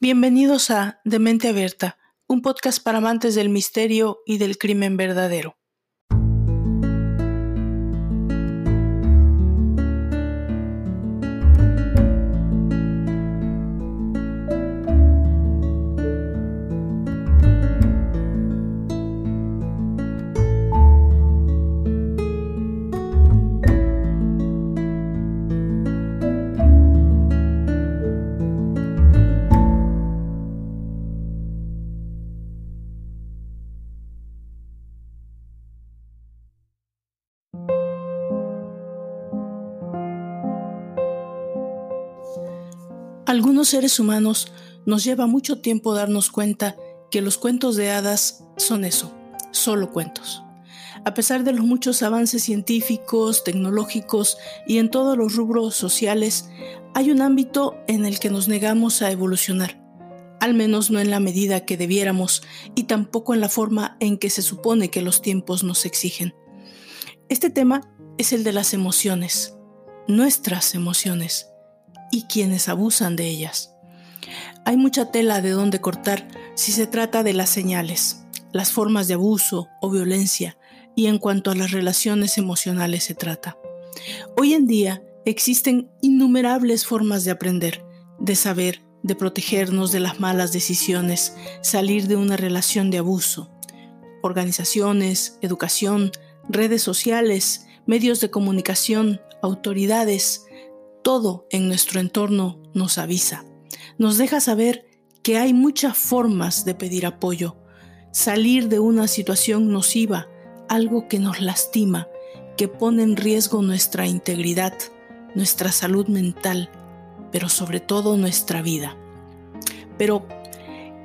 Bienvenidos a De Mente Abierta, un podcast para amantes del misterio y del crimen verdadero. Seres humanos nos lleva mucho tiempo darnos cuenta que los cuentos de hadas son eso, solo cuentos. A pesar de los muchos avances científicos, tecnológicos y en todos los rubros sociales, hay un ámbito en el que nos negamos a evolucionar, al menos no en la medida que debiéramos y tampoco en la forma en que se supone que los tiempos nos exigen. Este tema es el de las emociones, nuestras emociones y quienes abusan de ellas. Hay mucha tela de donde cortar si se trata de las señales, las formas de abuso o violencia y en cuanto a las relaciones emocionales se trata. Hoy en día existen innumerables formas de aprender, de saber, de protegernos de las malas decisiones, salir de una relación de abuso. Organizaciones, educación, redes sociales, medios de comunicación, autoridades, todo en nuestro entorno nos avisa, nos deja saber que hay muchas formas de pedir apoyo, salir de una situación nociva, algo que nos lastima, que pone en riesgo nuestra integridad, nuestra salud mental, pero sobre todo nuestra vida. Pero,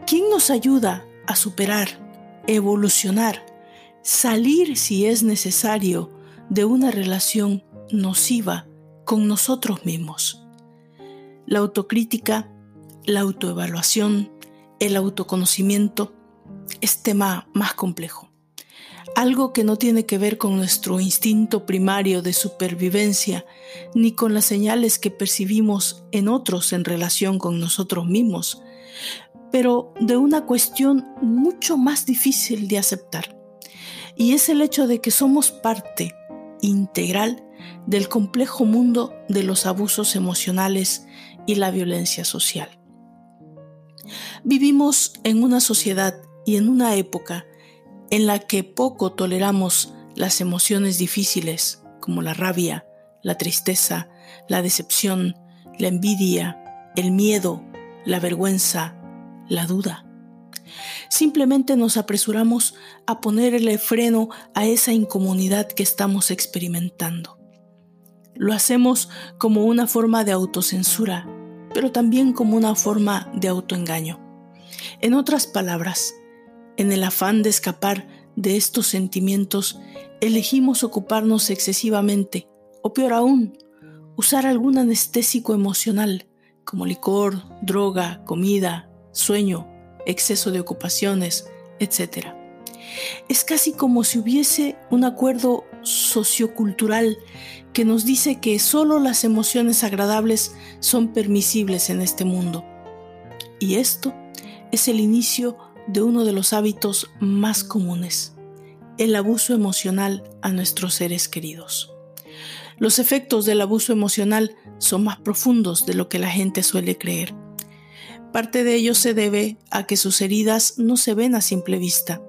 ¿quién nos ayuda a superar, evolucionar, salir si es necesario de una relación nociva con nosotros mismos. La autocrítica, la autoevaluación, el autoconocimiento es tema más complejo. Algo que no tiene que ver con nuestro instinto primario de supervivencia, ni con las señales que percibimos en otros en relación con nosotros mismos, pero de una cuestión mucho más difícil de aceptar. Y es el hecho de que somos parte integral del complejo mundo de los abusos emocionales y la violencia social. Vivimos en una sociedad y en una época en la que poco toleramos las emociones difíciles como la rabia, la tristeza, la decepción, la envidia, el miedo, la vergüenza, la duda. Simplemente nos apresuramos a ponerle freno a esa incomunidad que estamos experimentando. Lo hacemos como una forma de autocensura, pero también como una forma de autoengaño. En otras palabras, en el afán de escapar de estos sentimientos, elegimos ocuparnos excesivamente, o peor aún, usar algún anestésico emocional, como licor, droga, comida, sueño, exceso de ocupaciones, etc. Es casi como si hubiese un acuerdo sociocultural que nos dice que solo las emociones agradables son permisibles en este mundo. Y esto es el inicio de uno de los hábitos más comunes, el abuso emocional a nuestros seres queridos. Los efectos del abuso emocional son más profundos de lo que la gente suele creer. Parte de ello se debe a que sus heridas no se ven a simple vista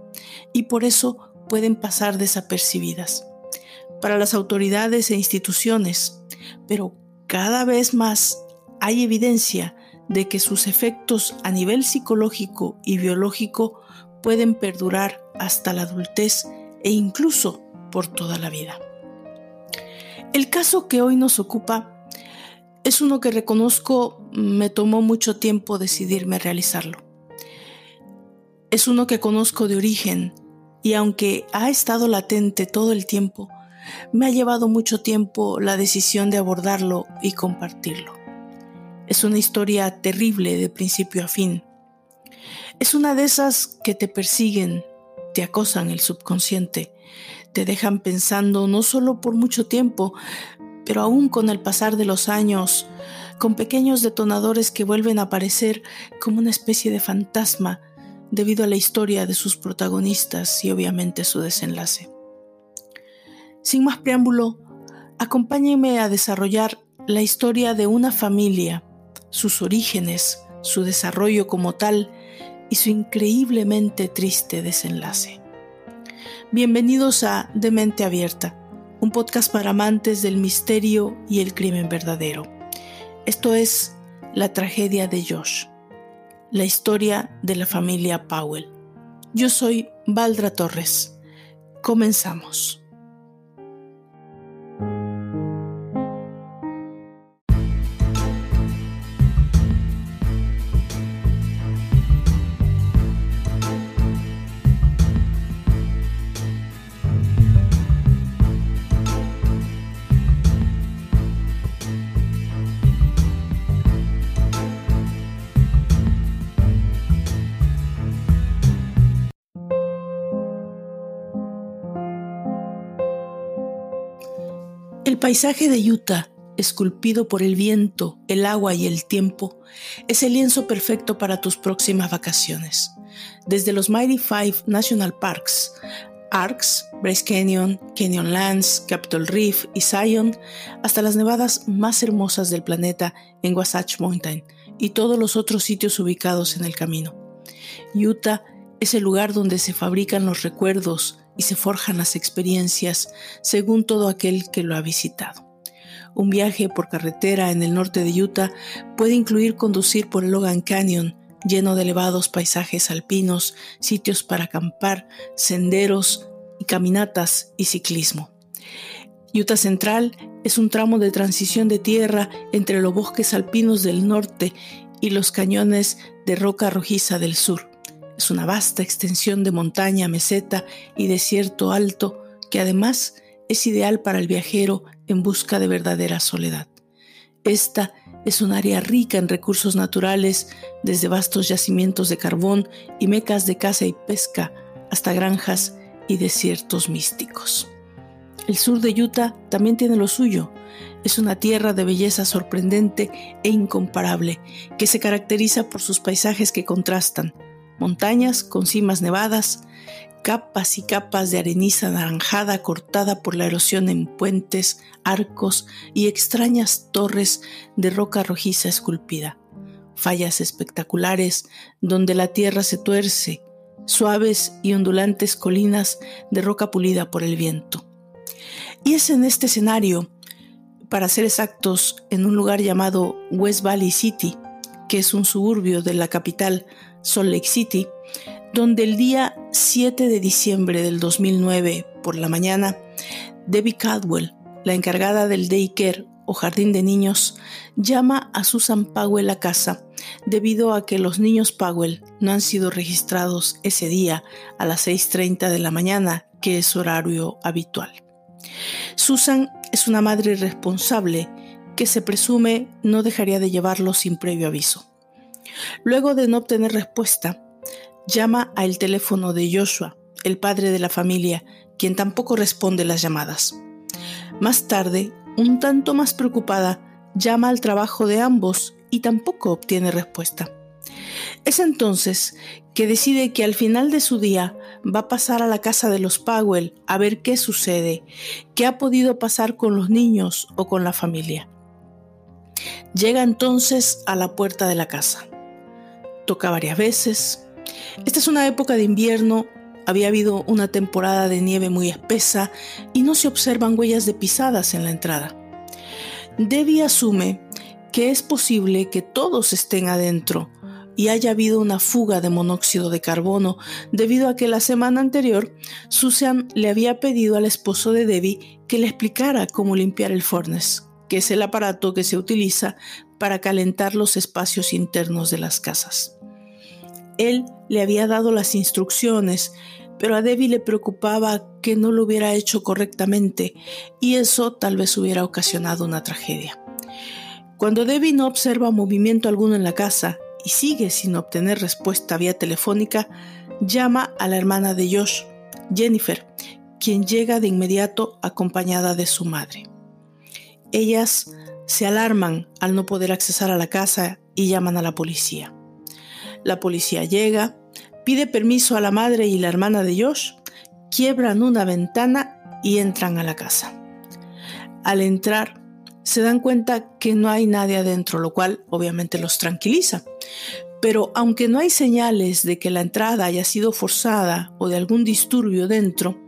y por eso pueden pasar desapercibidas para las autoridades e instituciones, pero cada vez más hay evidencia de que sus efectos a nivel psicológico y biológico pueden perdurar hasta la adultez e incluso por toda la vida. El caso que hoy nos ocupa es uno que reconozco me tomó mucho tiempo decidirme realizarlo. Es uno que conozco de origen y aunque ha estado latente todo el tiempo, me ha llevado mucho tiempo la decisión de abordarlo y compartirlo. Es una historia terrible de principio a fin. Es una de esas que te persiguen, te acosan el subconsciente, te dejan pensando no solo por mucho tiempo, pero aún con el pasar de los años, con pequeños detonadores que vuelven a aparecer como una especie de fantasma debido a la historia de sus protagonistas y obviamente su desenlace. Sin más preámbulo, acompáñenme a desarrollar la historia de una familia, sus orígenes, su desarrollo como tal y su increíblemente triste desenlace. Bienvenidos a De Mente Abierta, un podcast para amantes del misterio y el crimen verdadero. Esto es La tragedia de Josh, la historia de la familia Powell. Yo soy Valdra Torres. Comenzamos. Paisaje de Utah, esculpido por el viento, el agua y el tiempo, es el lienzo perfecto para tus próximas vacaciones. Desde los Mighty Five National Parks, Arcs, Bryce Canyon, Canyonlands, Capitol Reef y Zion, hasta las nevadas más hermosas del planeta en Wasatch Mountain y todos los otros sitios ubicados en el camino. Utah es el lugar donde se fabrican los recuerdos, y se forjan las experiencias según todo aquel que lo ha visitado. Un viaje por carretera en el norte de Utah puede incluir conducir por el Logan Canyon, lleno de elevados paisajes alpinos, sitios para acampar, senderos y caminatas y ciclismo. Utah Central es un tramo de transición de tierra entre los bosques alpinos del norte y los cañones de roca rojiza del sur. Es una vasta extensión de montaña, meseta y desierto alto que además es ideal para el viajero en busca de verdadera soledad. Esta es un área rica en recursos naturales, desde vastos yacimientos de carbón y mecas de caza y pesca hasta granjas y desiertos místicos. El sur de Utah también tiene lo suyo. Es una tierra de belleza sorprendente e incomparable, que se caracteriza por sus paisajes que contrastan, montañas con cimas nevadas, capas y capas de areniza anaranjada cortada por la erosión en puentes, arcos y extrañas torres de roca rojiza esculpida, fallas espectaculares donde la tierra se tuerce, suaves y ondulantes colinas de roca pulida por el viento. Y es en este escenario, para ser exactos, en un lugar llamado West Valley City, que es un suburbio de la capital Salt Lake City, donde el día 7 de diciembre del 2009 por la mañana, Debbie Caldwell, la encargada del daycare o jardín de niños, llama a Susan Powell a casa debido a que los niños Powell no han sido registrados ese día a las 6.30 de la mañana, que es horario habitual. Susan es una madre responsable que se presume no dejaría de llevarlos sin previo aviso. Luego de no obtener respuesta, llama al teléfono de Joshua, el padre de la familia, quien tampoco responde las llamadas. Más tarde, un tanto más preocupada, llama al trabajo de ambos y tampoco obtiene respuesta. Es entonces que decide que al final de su día va a pasar a la casa de los Powell a ver qué sucede, qué ha podido pasar con los niños o con la familia. Llega entonces a la puerta de la casa toca varias veces. Esta es una época de invierno, había habido una temporada de nieve muy espesa y no se observan huellas de pisadas en la entrada. Debbie asume que es posible que todos estén adentro y haya habido una fuga de monóxido de carbono debido a que la semana anterior Susan le había pedido al esposo de Debbie que le explicara cómo limpiar el furnace, que es el aparato que se utiliza para calentar los espacios internos de las casas. Él le había dado las instrucciones, pero a Debbie le preocupaba que no lo hubiera hecho correctamente y eso tal vez hubiera ocasionado una tragedia. Cuando Debbie no observa movimiento alguno en la casa y sigue sin obtener respuesta vía telefónica, llama a la hermana de Josh, Jennifer, quien llega de inmediato acompañada de su madre. ellas se alarman al no poder accesar a la casa y llaman a la policía. La policía llega, pide permiso a la madre y la hermana de Josh, quiebran una ventana y entran a la casa. Al entrar, se dan cuenta que no hay nadie adentro, lo cual obviamente los tranquiliza. Pero aunque no hay señales de que la entrada haya sido forzada o de algún disturbio dentro,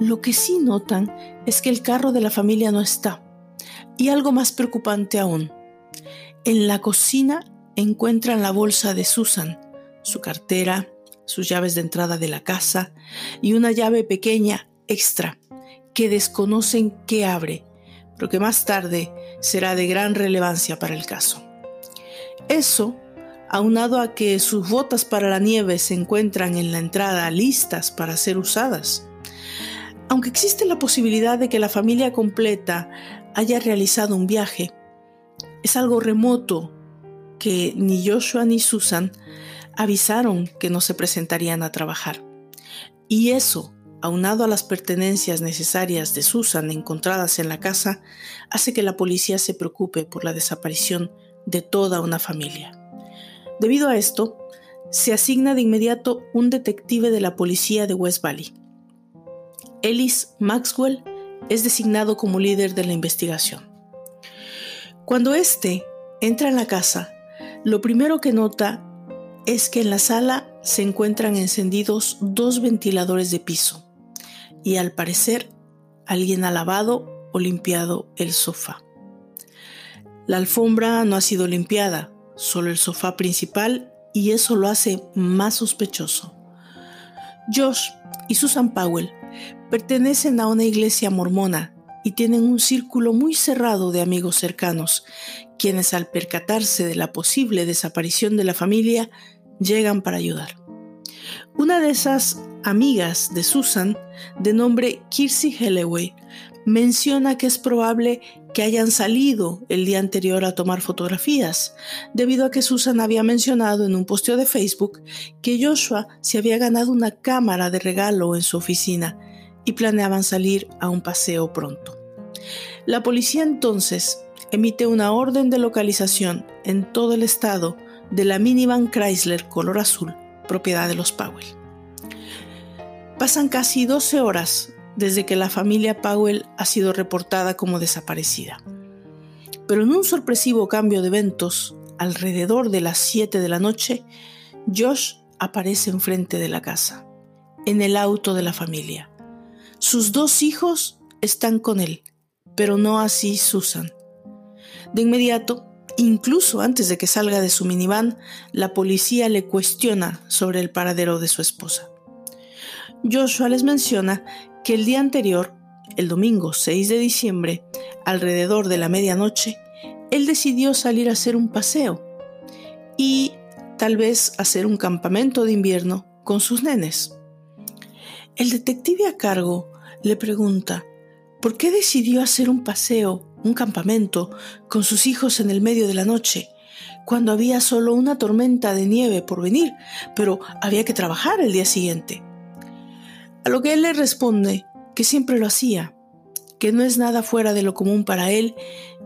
lo que sí notan es que el carro de la familia no está. Y algo más preocupante aún, en la cocina encuentran la bolsa de Susan, su cartera, sus llaves de entrada de la casa y una llave pequeña extra que desconocen qué abre, pero que más tarde será de gran relevancia para el caso. Eso aunado a que sus botas para la nieve se encuentran en la entrada listas para ser usadas. Aunque existe la posibilidad de que la familia completa haya realizado un viaje, es algo remoto que ni Joshua ni Susan avisaron que no se presentarían a trabajar. Y eso, aunado a las pertenencias necesarias de Susan encontradas en la casa, hace que la policía se preocupe por la desaparición de toda una familia. Debido a esto, se asigna de inmediato un detective de la policía de West Valley. Ellis Maxwell es designado como líder de la investigación. Cuando éste entra en la casa, lo primero que nota es que en la sala se encuentran encendidos dos ventiladores de piso y al parecer alguien ha lavado o limpiado el sofá. La alfombra no ha sido limpiada, solo el sofá principal y eso lo hace más sospechoso. Josh y Susan Powell pertenecen a una iglesia mormona y tienen un círculo muy cerrado de amigos cercanos, quienes al percatarse de la posible desaparición de la familia llegan para ayudar. Una de esas amigas de Susan, de nombre Kirsey Helleway, menciona que es probable que hayan salido el día anterior a tomar fotografías, debido a que Susan había mencionado en un posteo de Facebook que Joshua se había ganado una cámara de regalo en su oficina y planeaban salir a un paseo pronto. La policía entonces emite una orden de localización en todo el estado de la minivan Chrysler color azul, propiedad de los Powell. Pasan casi 12 horas desde que la familia Powell ha sido reportada como desaparecida. Pero en un sorpresivo cambio de eventos, alrededor de las 7 de la noche, Josh aparece enfrente de la casa, en el auto de la familia. Sus dos hijos están con él, pero no así Susan. De inmediato, incluso antes de que salga de su minivan, la policía le cuestiona sobre el paradero de su esposa. Joshua les menciona que el día anterior, el domingo 6 de diciembre, alrededor de la medianoche, él decidió salir a hacer un paseo y tal vez hacer un campamento de invierno con sus nenes. El detective a cargo le pregunta, ¿por qué decidió hacer un paseo, un campamento, con sus hijos en el medio de la noche, cuando había solo una tormenta de nieve por venir, pero había que trabajar el día siguiente? A lo que él le responde que siempre lo hacía, que no es nada fuera de lo común para él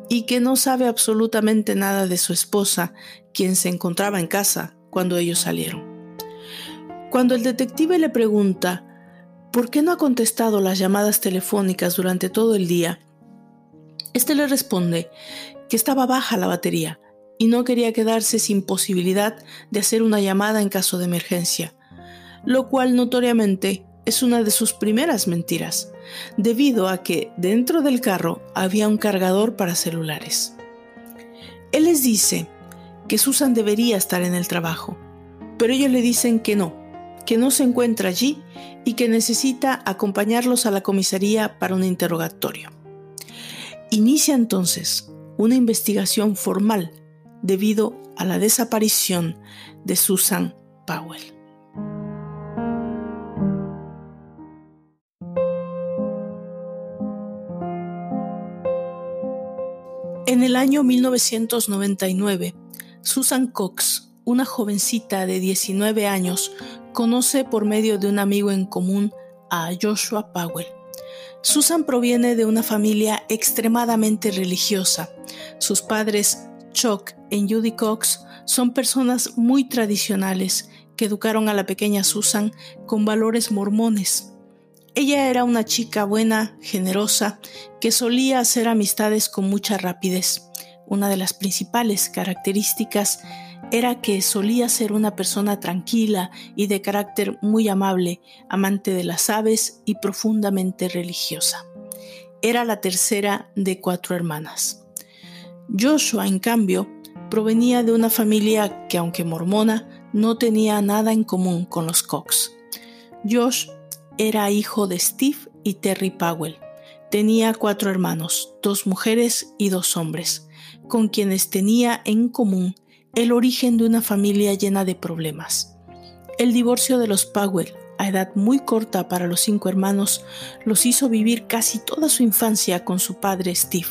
y que no sabe absolutamente nada de su esposa, quien se encontraba en casa cuando ellos salieron. Cuando el detective le pregunta por qué no ha contestado las llamadas telefónicas durante todo el día, este le responde que estaba baja la batería y no quería quedarse sin posibilidad de hacer una llamada en caso de emergencia, lo cual notoriamente es una de sus primeras mentiras, debido a que dentro del carro había un cargador para celulares. Él les dice que Susan debería estar en el trabajo, pero ellos le dicen que no, que no se encuentra allí y que necesita acompañarlos a la comisaría para un interrogatorio. Inicia entonces una investigación formal debido a la desaparición de Susan Powell. En el año 1999, Susan Cox, una jovencita de 19 años, conoce por medio de un amigo en común a Joshua Powell. Susan proviene de una familia extremadamente religiosa. Sus padres, Chuck y Judy Cox, son personas muy tradicionales que educaron a la pequeña Susan con valores mormones. Ella era una chica buena, generosa, que solía hacer amistades con mucha rapidez. Una de las principales características era que solía ser una persona tranquila y de carácter muy amable, amante de las aves y profundamente religiosa. Era la tercera de cuatro hermanas. Joshua, en cambio, provenía de una familia que, aunque mormona, no tenía nada en común con los Cox. Josh era hijo de Steve y Terry Powell. Tenía cuatro hermanos, dos mujeres y dos hombres, con quienes tenía en común el origen de una familia llena de problemas. El divorcio de los Powell, a edad muy corta para los cinco hermanos, los hizo vivir casi toda su infancia con su padre Steve,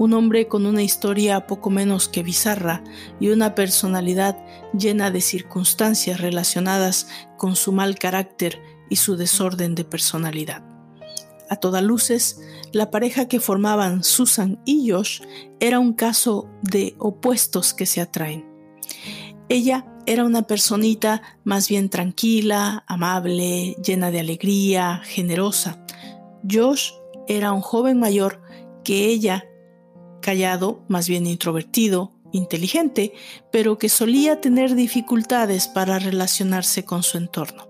un hombre con una historia poco menos que bizarra y una personalidad llena de circunstancias relacionadas con su mal carácter y su desorden de personalidad. A todas luces, la pareja que formaban Susan y Josh era un caso de opuestos que se atraen. Ella era una personita más bien tranquila, amable, llena de alegría, generosa. Josh era un joven mayor que ella callado, más bien introvertido, inteligente, pero que solía tener dificultades para relacionarse con su entorno.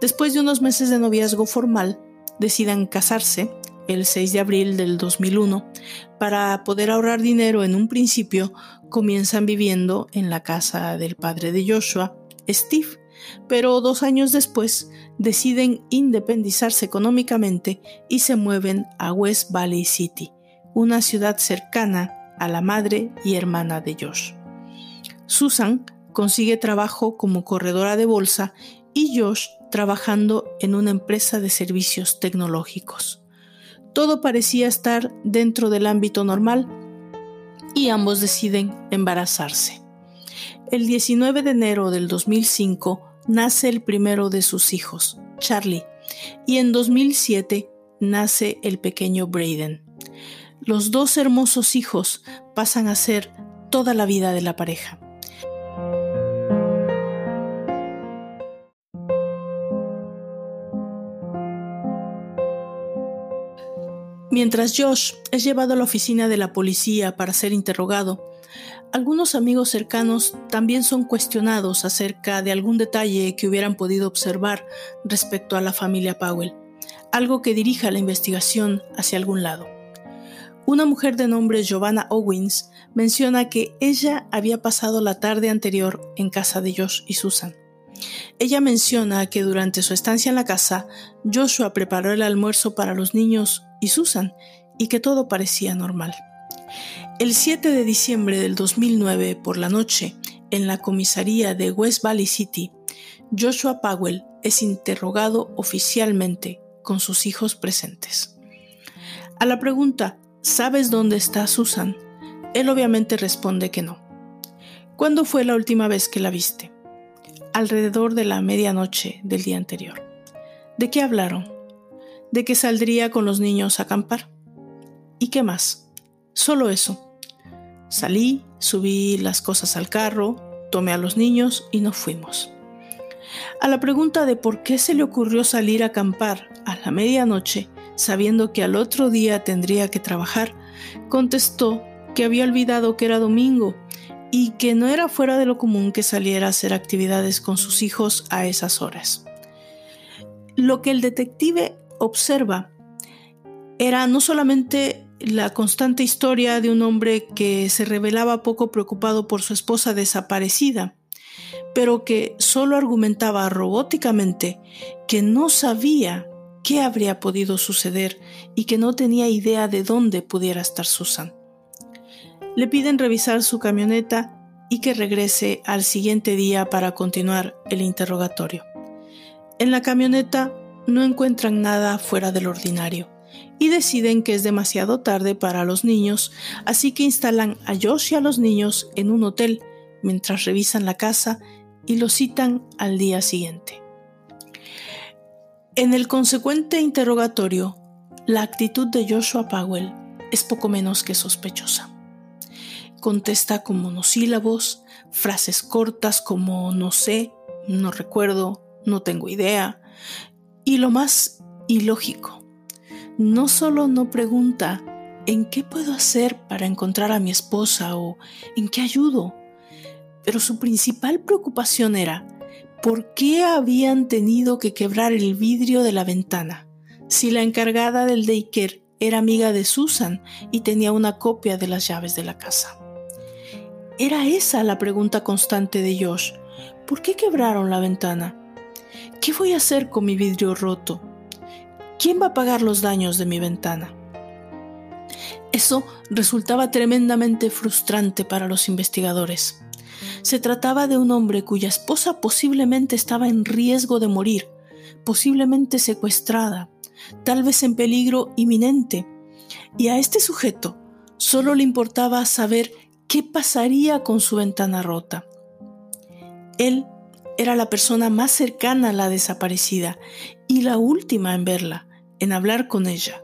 Después de unos meses de noviazgo formal, deciden casarse el 6 de abril del 2001. Para poder ahorrar dinero en un principio, comienzan viviendo en la casa del padre de Joshua, Steve, pero dos años después deciden independizarse económicamente y se mueven a West Valley City, una ciudad cercana a la madre y hermana de Josh. Susan consigue trabajo como corredora de bolsa y Josh trabajando en una empresa de servicios tecnológicos. Todo parecía estar dentro del ámbito normal y ambos deciden embarazarse. El 19 de enero del 2005 nace el primero de sus hijos, Charlie, y en 2007 nace el pequeño Braden los dos hermosos hijos pasan a ser toda la vida de la pareja. Mientras Josh es llevado a la oficina de la policía para ser interrogado, algunos amigos cercanos también son cuestionados acerca de algún detalle que hubieran podido observar respecto a la familia Powell, algo que dirija la investigación hacia algún lado. Una mujer de nombre Giovanna Owens menciona que ella había pasado la tarde anterior en casa de Josh y Susan. Ella menciona que durante su estancia en la casa, Joshua preparó el almuerzo para los niños y Susan y que todo parecía normal. El 7 de diciembre del 2009 por la noche, en la comisaría de West Valley City, Joshua Powell es interrogado oficialmente con sus hijos presentes. A la pregunta ¿Sabes dónde está Susan? Él obviamente responde que no. ¿Cuándo fue la última vez que la viste? Alrededor de la medianoche del día anterior. ¿De qué hablaron? De que saldría con los niños a acampar. ¿Y qué más? Solo eso. Salí, subí las cosas al carro, tomé a los niños y nos fuimos. A la pregunta de por qué se le ocurrió salir a acampar a la medianoche, sabiendo que al otro día tendría que trabajar, contestó que había olvidado que era domingo y que no era fuera de lo común que saliera a hacer actividades con sus hijos a esas horas. Lo que el detective observa era no solamente la constante historia de un hombre que se revelaba poco preocupado por su esposa desaparecida, pero que solo argumentaba robóticamente que no sabía qué habría podido suceder y que no tenía idea de dónde pudiera estar Susan. Le piden revisar su camioneta y que regrese al siguiente día para continuar el interrogatorio. En la camioneta no encuentran nada fuera del ordinario y deciden que es demasiado tarde para los niños, así que instalan a Josh y a los niños en un hotel mientras revisan la casa y los citan al día siguiente. En el consecuente interrogatorio, la actitud de Joshua Powell es poco menos que sospechosa. Contesta con monosílabos, frases cortas como no sé, no recuerdo, no tengo idea. Y lo más ilógico, no solo no pregunta en qué puedo hacer para encontrar a mi esposa o en qué ayudo, pero su principal preocupación era por qué habían tenido que quebrar el vidrio de la ventana si la encargada del daycare era amiga de Susan y tenía una copia de las llaves de la casa. Era esa la pregunta constante de Josh. ¿Por qué quebraron la ventana? ¿Qué voy a hacer con mi vidrio roto? ¿Quién va a pagar los daños de mi ventana? Eso resultaba tremendamente frustrante para los investigadores. Se trataba de un hombre cuya esposa posiblemente estaba en riesgo de morir, posiblemente secuestrada, tal vez en peligro inminente, y a este sujeto solo le importaba saber qué pasaría con su ventana rota. Él era la persona más cercana a la desaparecida y la última en verla, en hablar con ella,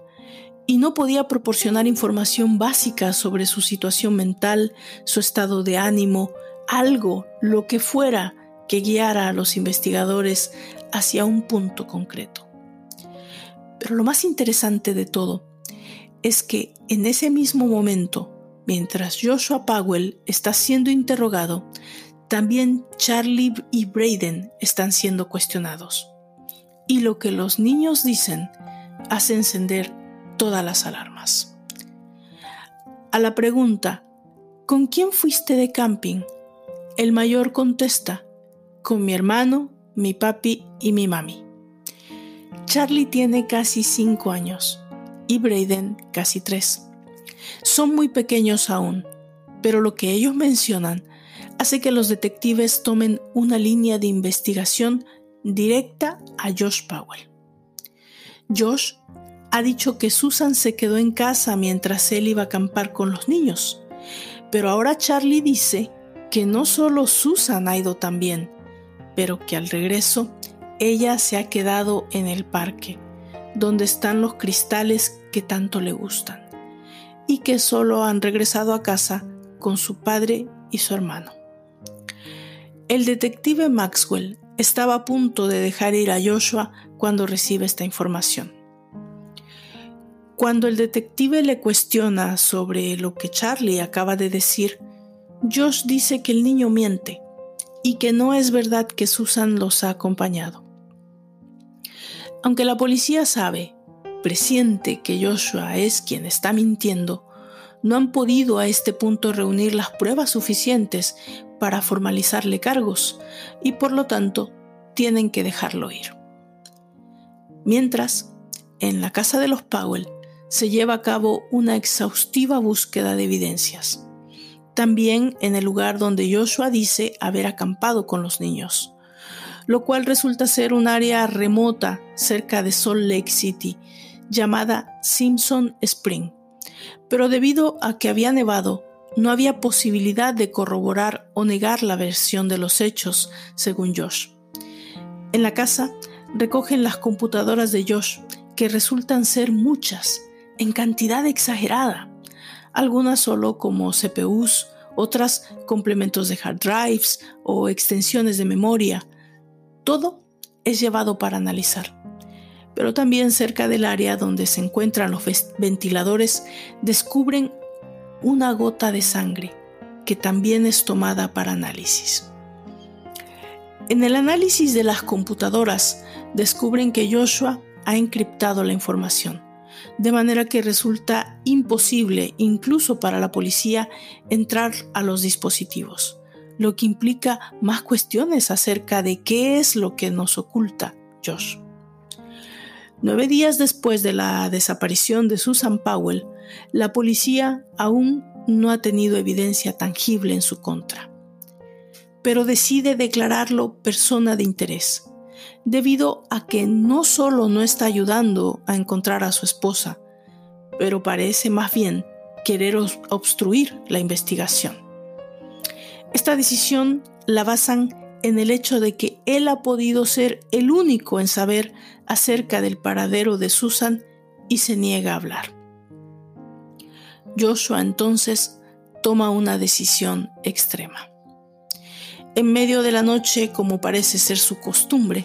y no podía proporcionar información básica sobre su situación mental, su estado de ánimo, algo, lo que fuera, que guiara a los investigadores hacia un punto concreto. Pero lo más interesante de todo es que en ese mismo momento Mientras Joshua Powell está siendo interrogado, también Charlie y Braden están siendo cuestionados. Y lo que los niños dicen hace encender todas las alarmas. A la pregunta, ¿con quién fuiste de camping? El mayor contesta, con mi hermano, mi papi y mi mami. Charlie tiene casi cinco años y Braden casi tres. Son muy pequeños aún, pero lo que ellos mencionan hace que los detectives tomen una línea de investigación directa a Josh Powell. Josh ha dicho que Susan se quedó en casa mientras él iba a acampar con los niños, pero ahora Charlie dice que no solo Susan ha ido también, pero que al regreso ella se ha quedado en el parque, donde están los cristales que tanto le gustan y que solo han regresado a casa con su padre y su hermano. El detective Maxwell estaba a punto de dejar ir a Joshua cuando recibe esta información. Cuando el detective le cuestiona sobre lo que Charlie acaba de decir, Josh dice que el niño miente y que no es verdad que Susan los ha acompañado. Aunque la policía sabe presiente que Joshua es quien está mintiendo, no han podido a este punto reunir las pruebas suficientes para formalizarle cargos y por lo tanto tienen que dejarlo ir. Mientras, en la casa de los Powell se lleva a cabo una exhaustiva búsqueda de evidencias. También en el lugar donde Joshua dice haber acampado con los niños, lo cual resulta ser un área remota cerca de Salt Lake City llamada Simpson Spring. Pero debido a que había nevado, no había posibilidad de corroborar o negar la versión de los hechos, según Josh. En la casa recogen las computadoras de Josh, que resultan ser muchas, en cantidad exagerada, algunas solo como CPUs, otras complementos de hard drives o extensiones de memoria. Todo es llevado para analizar pero también cerca del área donde se encuentran los ventiladores descubren una gota de sangre que también es tomada para análisis. En el análisis de las computadoras descubren que Joshua ha encriptado la información, de manera que resulta imposible incluso para la policía entrar a los dispositivos, lo que implica más cuestiones acerca de qué es lo que nos oculta Josh. Nueve días después de la desaparición de Susan Powell, la policía aún no ha tenido evidencia tangible en su contra, pero decide declararlo persona de interés, debido a que no solo no está ayudando a encontrar a su esposa, pero parece más bien querer obstruir la investigación. Esta decisión la basan en el hecho de que él ha podido ser el único en saber acerca del paradero de Susan y se niega a hablar. Joshua entonces toma una decisión extrema. En medio de la noche, como parece ser su costumbre,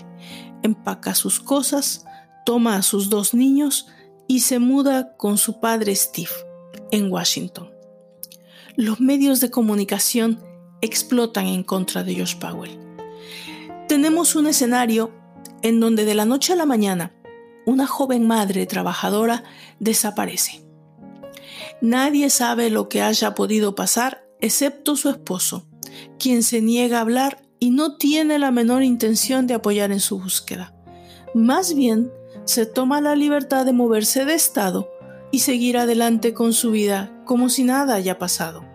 empaca sus cosas, toma a sus dos niños y se muda con su padre Steve en Washington. Los medios de comunicación explotan en contra de Josh Powell. Tenemos un escenario en donde de la noche a la mañana una joven madre trabajadora desaparece. Nadie sabe lo que haya podido pasar excepto su esposo, quien se niega a hablar y no tiene la menor intención de apoyar en su búsqueda. Más bien, se toma la libertad de moverse de estado y seguir adelante con su vida como si nada haya pasado.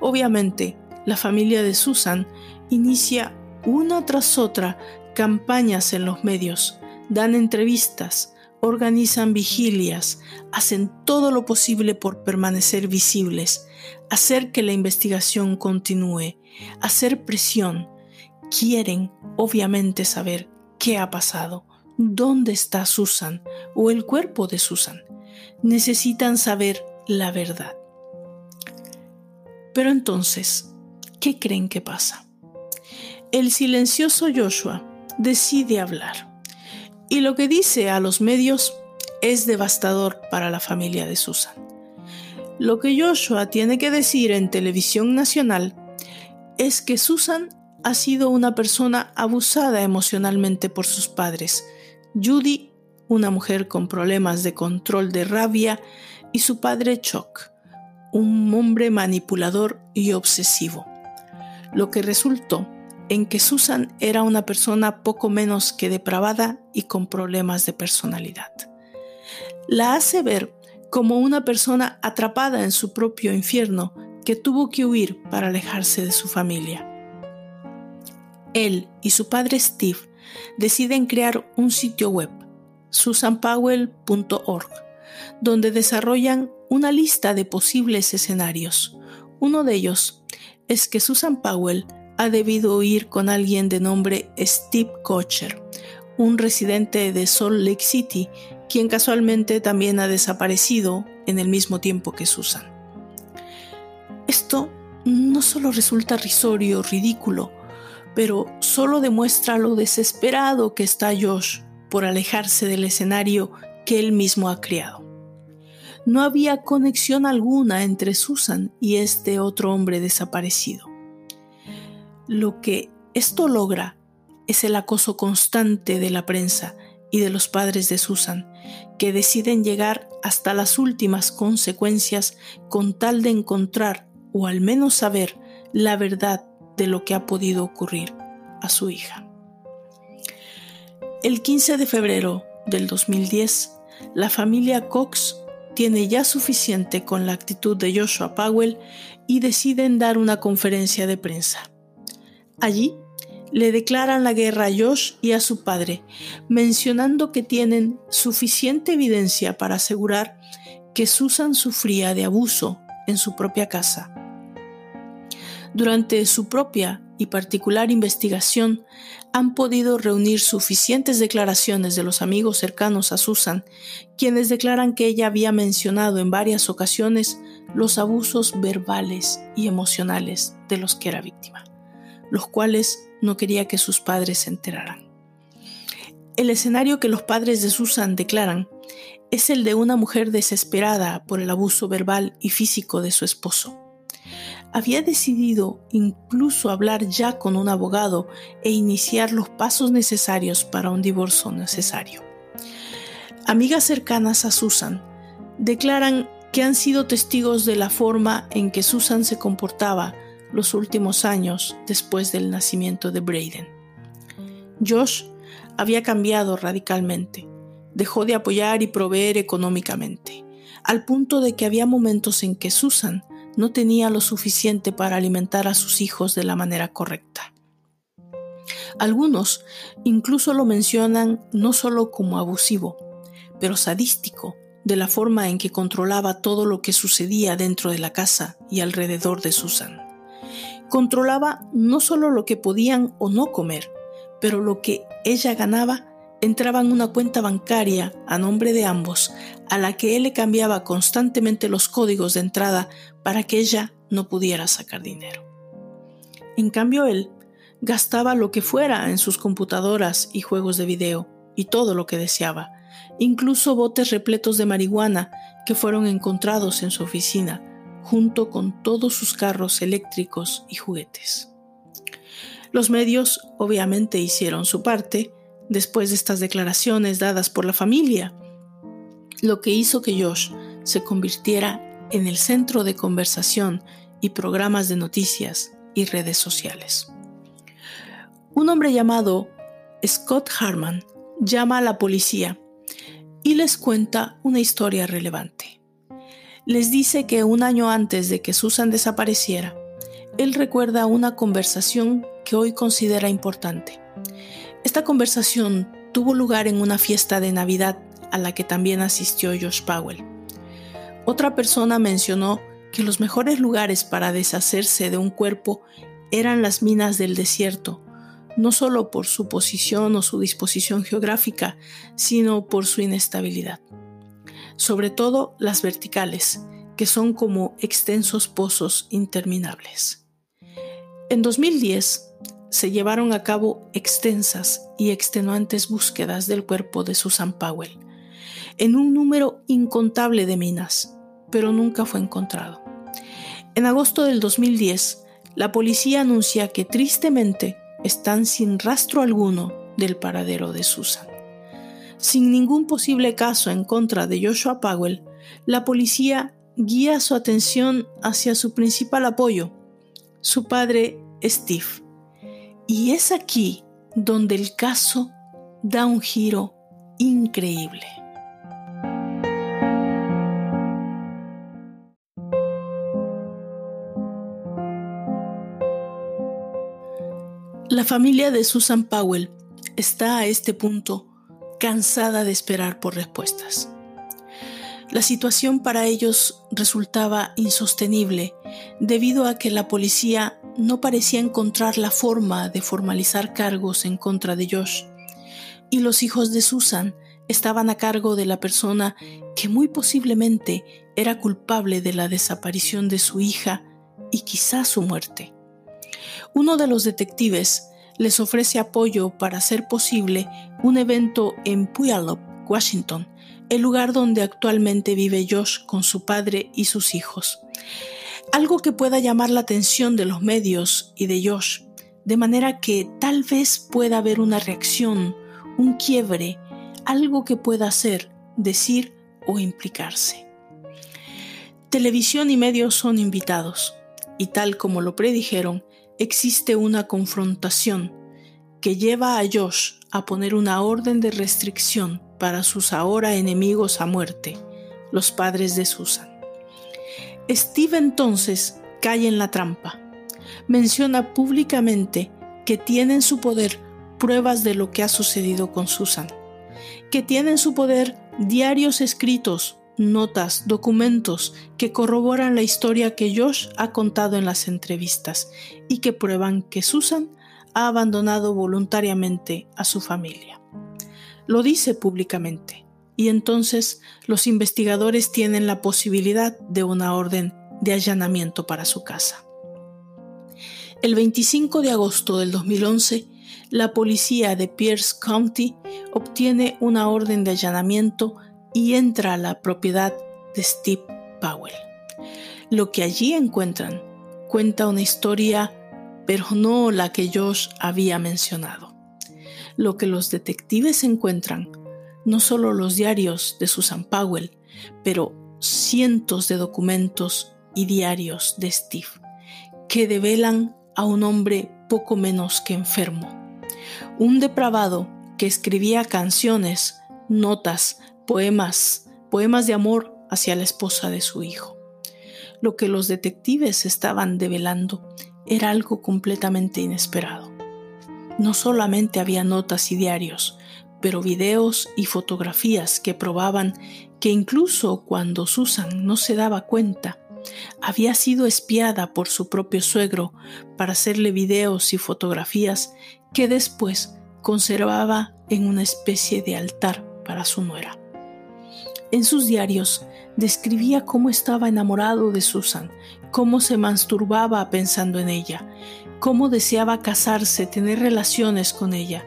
Obviamente, la familia de Susan inicia una tras otra campañas en los medios, dan entrevistas, organizan vigilias, hacen todo lo posible por permanecer visibles, hacer que la investigación continúe, hacer presión. Quieren, obviamente, saber qué ha pasado, dónde está Susan o el cuerpo de Susan. Necesitan saber la verdad. Pero entonces, ¿qué creen que pasa? El silencioso Joshua decide hablar. Y lo que dice a los medios es devastador para la familia de Susan. Lo que Joshua tiene que decir en televisión nacional es que Susan ha sido una persona abusada emocionalmente por sus padres. Judy, una mujer con problemas de control de rabia, y su padre Chuck, un hombre manipulador y obsesivo. Lo que resultó en que Susan era una persona poco menos que depravada y con problemas de personalidad. La hace ver como una persona atrapada en su propio infierno que tuvo que huir para alejarse de su familia. Él y su padre Steve deciden crear un sitio web, susanpowell.org, donde desarrollan una lista de posibles escenarios. Uno de ellos es que Susan Powell ha debido ir con alguien de nombre Steve Kocher, un residente de Salt Lake City, quien casualmente también ha desaparecido en el mismo tiempo que Susan. Esto no solo resulta risorio, ridículo, pero solo demuestra lo desesperado que está Josh por alejarse del escenario que él mismo ha creado. No había conexión alguna entre Susan y este otro hombre desaparecido. Lo que esto logra es el acoso constante de la prensa y de los padres de Susan, que deciden llegar hasta las últimas consecuencias con tal de encontrar o al menos saber la verdad de lo que ha podido ocurrir a su hija. El 15 de febrero del 2010, la familia Cox tiene ya suficiente con la actitud de Joshua Powell y deciden dar una conferencia de prensa. Allí le declaran la guerra a Josh y a su padre, mencionando que tienen suficiente evidencia para asegurar que Susan sufría de abuso en su propia casa. Durante su propia y particular investigación, han podido reunir suficientes declaraciones de los amigos cercanos a Susan, quienes declaran que ella había mencionado en varias ocasiones los abusos verbales y emocionales de los que era víctima los cuales no quería que sus padres se enteraran. El escenario que los padres de Susan declaran es el de una mujer desesperada por el abuso verbal y físico de su esposo. Había decidido incluso hablar ya con un abogado e iniciar los pasos necesarios para un divorcio necesario. Amigas cercanas a Susan declaran que han sido testigos de la forma en que Susan se comportaba los últimos años después del nacimiento de Braden. Josh había cambiado radicalmente, dejó de apoyar y proveer económicamente, al punto de que había momentos en que Susan no tenía lo suficiente para alimentar a sus hijos de la manera correcta. Algunos incluso lo mencionan no solo como abusivo, pero sadístico, de la forma en que controlaba todo lo que sucedía dentro de la casa y alrededor de Susan controlaba no solo lo que podían o no comer, pero lo que ella ganaba entraba en una cuenta bancaria a nombre de ambos, a la que él le cambiaba constantemente los códigos de entrada para que ella no pudiera sacar dinero. En cambio, él gastaba lo que fuera en sus computadoras y juegos de video, y todo lo que deseaba, incluso botes repletos de marihuana que fueron encontrados en su oficina, junto con todos sus carros eléctricos y juguetes. Los medios obviamente hicieron su parte después de estas declaraciones dadas por la familia, lo que hizo que Josh se convirtiera en el centro de conversación y programas de noticias y redes sociales. Un hombre llamado Scott Harman llama a la policía y les cuenta una historia relevante. Les dice que un año antes de que Susan desapareciera, él recuerda una conversación que hoy considera importante. Esta conversación tuvo lugar en una fiesta de Navidad a la que también asistió Josh Powell. Otra persona mencionó que los mejores lugares para deshacerse de un cuerpo eran las minas del desierto, no solo por su posición o su disposición geográfica, sino por su inestabilidad. Sobre todo las verticales, que son como extensos pozos interminables. En 2010 se llevaron a cabo extensas y extenuantes búsquedas del cuerpo de Susan Powell, en un número incontable de minas, pero nunca fue encontrado. En agosto del 2010, la policía anuncia que tristemente están sin rastro alguno del paradero de Susan. Sin ningún posible caso en contra de Joshua Powell, la policía guía su atención hacia su principal apoyo, su padre Steve. Y es aquí donde el caso da un giro increíble. La familia de Susan Powell está a este punto cansada de esperar por respuestas. La situación para ellos resultaba insostenible debido a que la policía no parecía encontrar la forma de formalizar cargos en contra de Josh y los hijos de Susan estaban a cargo de la persona que muy posiblemente era culpable de la desaparición de su hija y quizá su muerte. Uno de los detectives les ofrece apoyo para hacer posible un evento en Puyallup, Washington, el lugar donde actualmente vive Josh con su padre y sus hijos. Algo que pueda llamar la atención de los medios y de Josh, de manera que tal vez pueda haber una reacción, un quiebre, algo que pueda hacer, decir o implicarse. Televisión y medios son invitados, y tal como lo predijeron, existe una confrontación que lleva a Josh a poner una orden de restricción para sus ahora enemigos a muerte, los padres de Susan. Steve entonces cae en la trampa. Menciona públicamente que tiene en su poder pruebas de lo que ha sucedido con Susan, que tiene en su poder diarios escritos notas, documentos que corroboran la historia que Josh ha contado en las entrevistas y que prueban que Susan ha abandonado voluntariamente a su familia. Lo dice públicamente y entonces los investigadores tienen la posibilidad de una orden de allanamiento para su casa. El 25 de agosto del 2011, la policía de Pierce County obtiene una orden de allanamiento y entra a la propiedad de Steve Powell. Lo que allí encuentran cuenta una historia, pero no la que Josh había mencionado. Lo que los detectives encuentran, no solo los diarios de Susan Powell, pero cientos de documentos y diarios de Steve, que develan a un hombre poco menos que enfermo, un depravado que escribía canciones, notas, poemas, poemas de amor hacia la esposa de su hijo. Lo que los detectives estaban develando era algo completamente inesperado. No solamente había notas y diarios, pero videos y fotografías que probaban que incluso cuando Susan no se daba cuenta, había sido espiada por su propio suegro para hacerle videos y fotografías que después conservaba en una especie de altar para su nuera. En sus diarios describía cómo estaba enamorado de Susan, cómo se masturbaba pensando en ella, cómo deseaba casarse, tener relaciones con ella,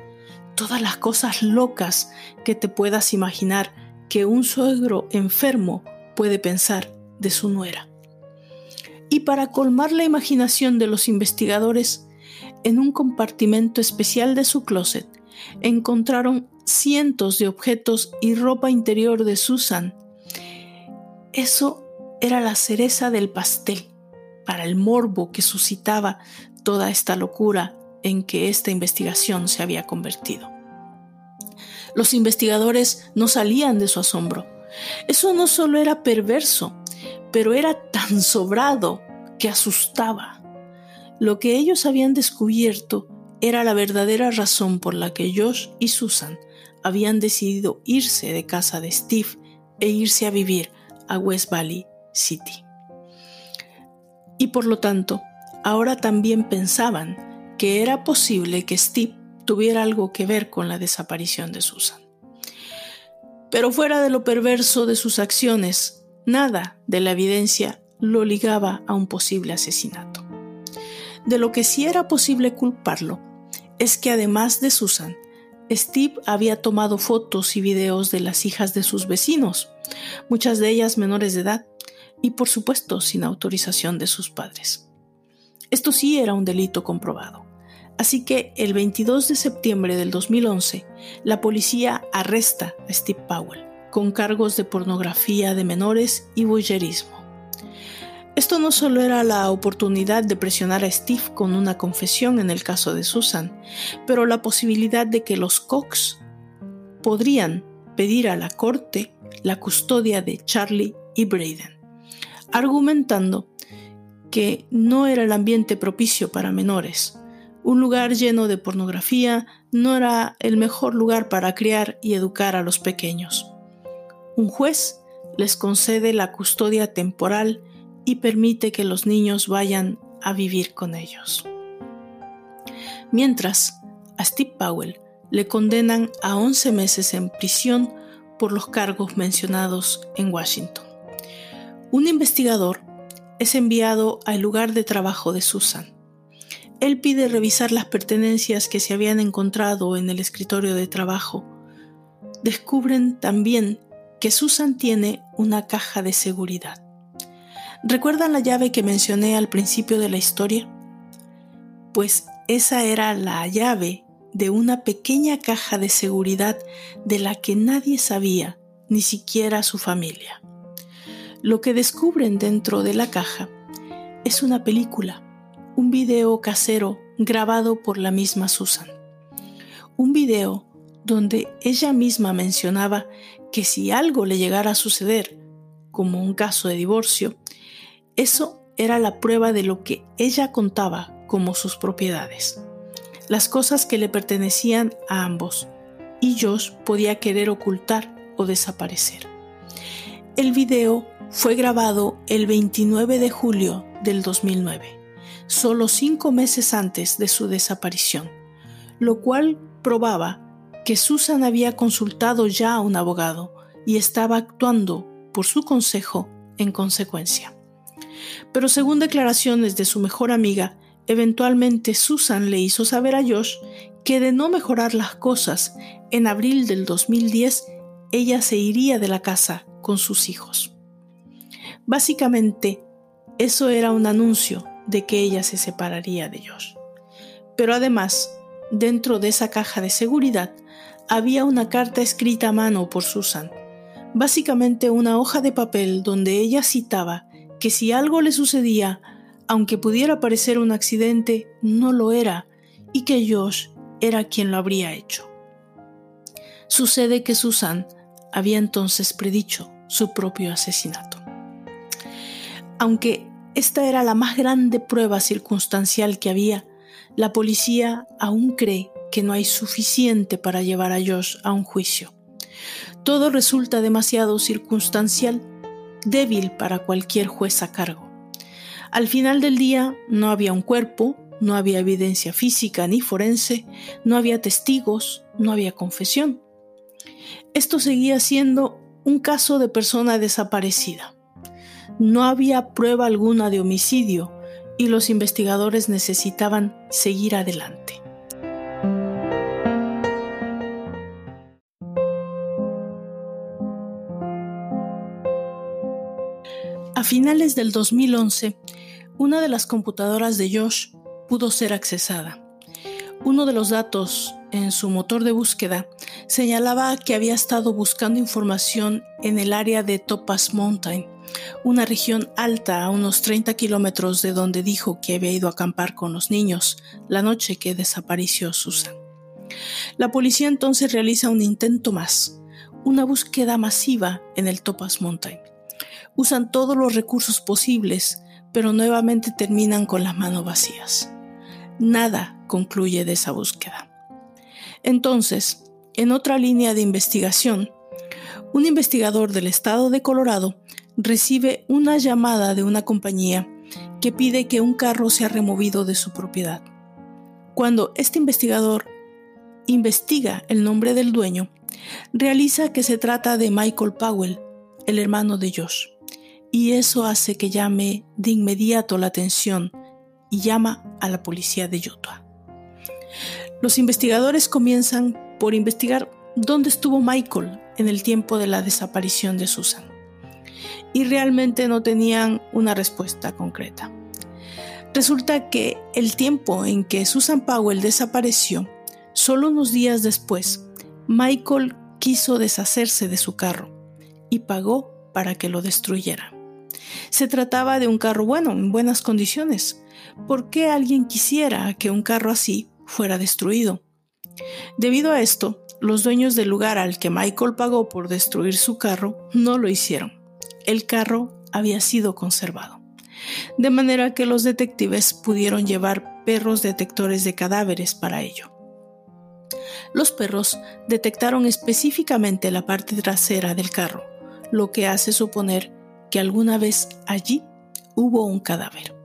todas las cosas locas que te puedas imaginar que un suegro enfermo puede pensar de su nuera. Y para colmar la imaginación de los investigadores, en un compartimento especial de su closet encontraron cientos de objetos y ropa interior de Susan. Eso era la cereza del pastel para el morbo que suscitaba toda esta locura en que esta investigación se había convertido. Los investigadores no salían de su asombro. Eso no solo era perverso, pero era tan sobrado que asustaba. Lo que ellos habían descubierto era la verdadera razón por la que Josh y Susan habían decidido irse de casa de Steve e irse a vivir a West Valley City. Y por lo tanto, ahora también pensaban que era posible que Steve tuviera algo que ver con la desaparición de Susan. Pero fuera de lo perverso de sus acciones, nada de la evidencia lo ligaba a un posible asesinato. De lo que sí era posible culparlo es que además de Susan, Steve había tomado fotos y videos de las hijas de sus vecinos, muchas de ellas menores de edad, y por supuesto sin autorización de sus padres. Esto sí era un delito comprobado. Así que el 22 de septiembre del 2011, la policía arresta a Steve Powell con cargos de pornografía de menores y voyerismo. Esto no solo era la oportunidad de presionar a Steve con una confesión en el caso de Susan, pero la posibilidad de que los Cox podrían pedir a la corte la custodia de Charlie y Braden, argumentando que no era el ambiente propicio para menores. Un lugar lleno de pornografía no era el mejor lugar para criar y educar a los pequeños. Un juez les concede la custodia temporal y permite que los niños vayan a vivir con ellos. Mientras, a Steve Powell le condenan a 11 meses en prisión por los cargos mencionados en Washington. Un investigador es enviado al lugar de trabajo de Susan. Él pide revisar las pertenencias que se habían encontrado en el escritorio de trabajo. Descubren también que Susan tiene una caja de seguridad. ¿Recuerdan la llave que mencioné al principio de la historia? Pues esa era la llave de una pequeña caja de seguridad de la que nadie sabía, ni siquiera su familia. Lo que descubren dentro de la caja es una película, un video casero grabado por la misma Susan. Un video donde ella misma mencionaba que si algo le llegara a suceder, como un caso de divorcio, eso era la prueba de lo que ella contaba como sus propiedades, las cosas que le pertenecían a ambos, y Josh podía querer ocultar o desaparecer. El video fue grabado el 29 de julio del 2009, solo cinco meses antes de su desaparición, lo cual probaba que Susan había consultado ya a un abogado y estaba actuando por su consejo en consecuencia. Pero según declaraciones de su mejor amiga, eventualmente Susan le hizo saber a Josh que de no mejorar las cosas, en abril del 2010 ella se iría de la casa con sus hijos. Básicamente, eso era un anuncio de que ella se separaría de Josh. Pero además, dentro de esa caja de seguridad había una carta escrita a mano por Susan, básicamente una hoja de papel donde ella citaba que si algo le sucedía, aunque pudiera parecer un accidente, no lo era, y que Josh era quien lo habría hecho. Sucede que Susan había entonces predicho su propio asesinato. Aunque esta era la más grande prueba circunstancial que había, la policía aún cree que no hay suficiente para llevar a Josh a un juicio. Todo resulta demasiado circunstancial débil para cualquier juez a cargo. Al final del día no había un cuerpo, no había evidencia física ni forense, no había testigos, no había confesión. Esto seguía siendo un caso de persona desaparecida. No había prueba alguna de homicidio y los investigadores necesitaban seguir adelante. A finales del 2011, una de las computadoras de Josh pudo ser accesada. Uno de los datos en su motor de búsqueda señalaba que había estado buscando información en el área de Topaz Mountain, una región alta a unos 30 kilómetros de donde dijo que había ido a acampar con los niños la noche que desapareció Susan. La policía entonces realiza un intento más, una búsqueda masiva en el Topaz Mountain usan todos los recursos posibles, pero nuevamente terminan con las manos vacías. Nada concluye de esa búsqueda. Entonces, en otra línea de investigación, un investigador del estado de Colorado recibe una llamada de una compañía que pide que un carro sea removido de su propiedad. Cuando este investigador investiga el nombre del dueño, realiza que se trata de Michael Powell, el hermano de Josh y eso hace que llame de inmediato la atención y llama a la policía de Utah. Los investigadores comienzan por investigar dónde estuvo Michael en el tiempo de la desaparición de Susan y realmente no tenían una respuesta concreta. Resulta que el tiempo en que Susan Powell desapareció, solo unos días después, Michael quiso deshacerse de su carro y pagó para que lo destruyeran. Se trataba de un carro bueno, en buenas condiciones. ¿Por qué alguien quisiera que un carro así fuera destruido? Debido a esto, los dueños del lugar al que Michael pagó por destruir su carro no lo hicieron. El carro había sido conservado. De manera que los detectives pudieron llevar perros detectores de cadáveres para ello. Los perros detectaron específicamente la parte trasera del carro, lo que hace suponer que alguna vez allí hubo un cadáver.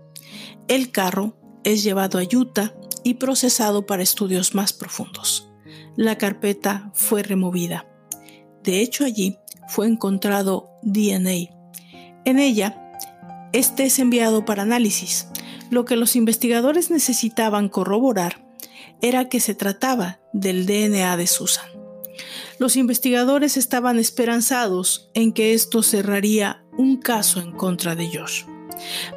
El carro es llevado a Utah y procesado para estudios más profundos. La carpeta fue removida. De hecho, allí fue encontrado DNA. En ella, este es enviado para análisis. Lo que los investigadores necesitaban corroborar era que se trataba del DNA de Susan. Los investigadores estaban esperanzados en que esto cerraría un caso en contra de Josh.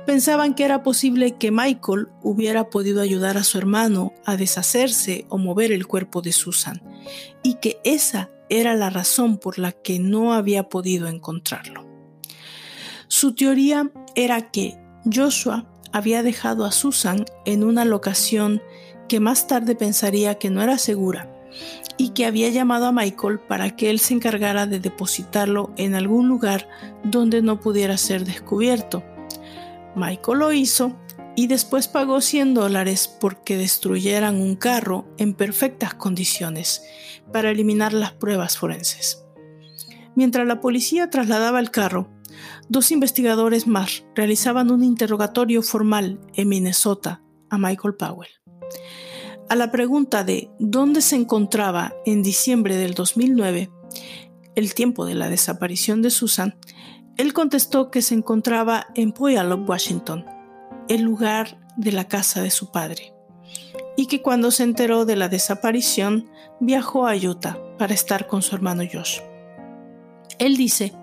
Pensaban que era posible que Michael hubiera podido ayudar a su hermano a deshacerse o mover el cuerpo de Susan, y que esa era la razón por la que no había podido encontrarlo. Su teoría era que Joshua había dejado a Susan en una locación que más tarde pensaría que no era segura y que había llamado a Michael para que él se encargara de depositarlo en algún lugar donde no pudiera ser descubierto. Michael lo hizo y después pagó 100 dólares porque destruyeran un carro en perfectas condiciones para eliminar las pruebas forenses. Mientras la policía trasladaba el carro, dos investigadores más realizaban un interrogatorio formal en Minnesota a Michael Powell. A la pregunta de dónde se encontraba en diciembre del 2009, el tiempo de la desaparición de Susan, él contestó que se encontraba en Puyallup, Washington, el lugar de la casa de su padre, y que cuando se enteró de la desaparición viajó a Utah para estar con su hermano Josh. Él dice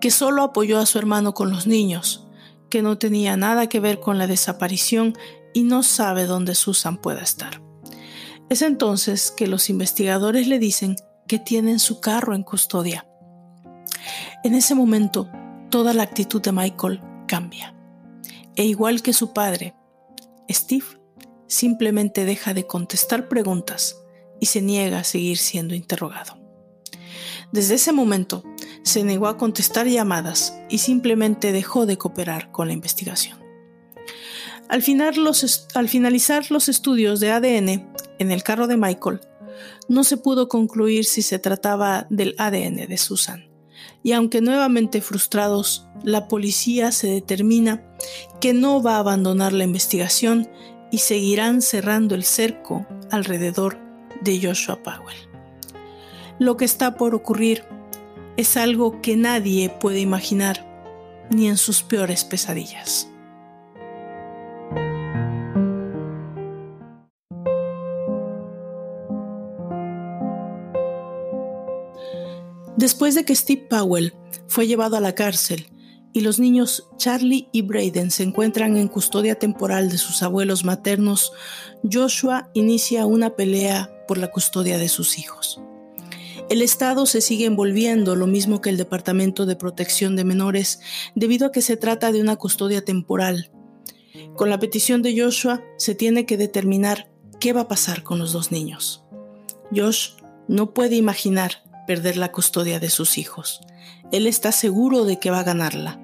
que solo apoyó a su hermano con los niños, que no tenía nada que ver con la desaparición y no sabe dónde Susan pueda estar. Es entonces que los investigadores le dicen que tienen su carro en custodia. En ese momento, toda la actitud de Michael cambia. E igual que su padre, Steve simplemente deja de contestar preguntas y se niega a seguir siendo interrogado. Desde ese momento, se negó a contestar llamadas y simplemente dejó de cooperar con la investigación. Al, al finalizar los estudios de ADN, en el carro de Michael, no se pudo concluir si se trataba del ADN de Susan. Y aunque nuevamente frustrados, la policía se determina que no va a abandonar la investigación y seguirán cerrando el cerco alrededor de Joshua Powell. Lo que está por ocurrir es algo que nadie puede imaginar ni en sus peores pesadillas. Después de que Steve Powell fue llevado a la cárcel y los niños Charlie y Braden se encuentran en custodia temporal de sus abuelos maternos, Joshua inicia una pelea por la custodia de sus hijos. El Estado se sigue envolviendo, lo mismo que el Departamento de Protección de Menores, debido a que se trata de una custodia temporal. Con la petición de Joshua se tiene que determinar qué va a pasar con los dos niños. Josh no puede imaginar perder la custodia de sus hijos. Él está seguro de que va a ganarla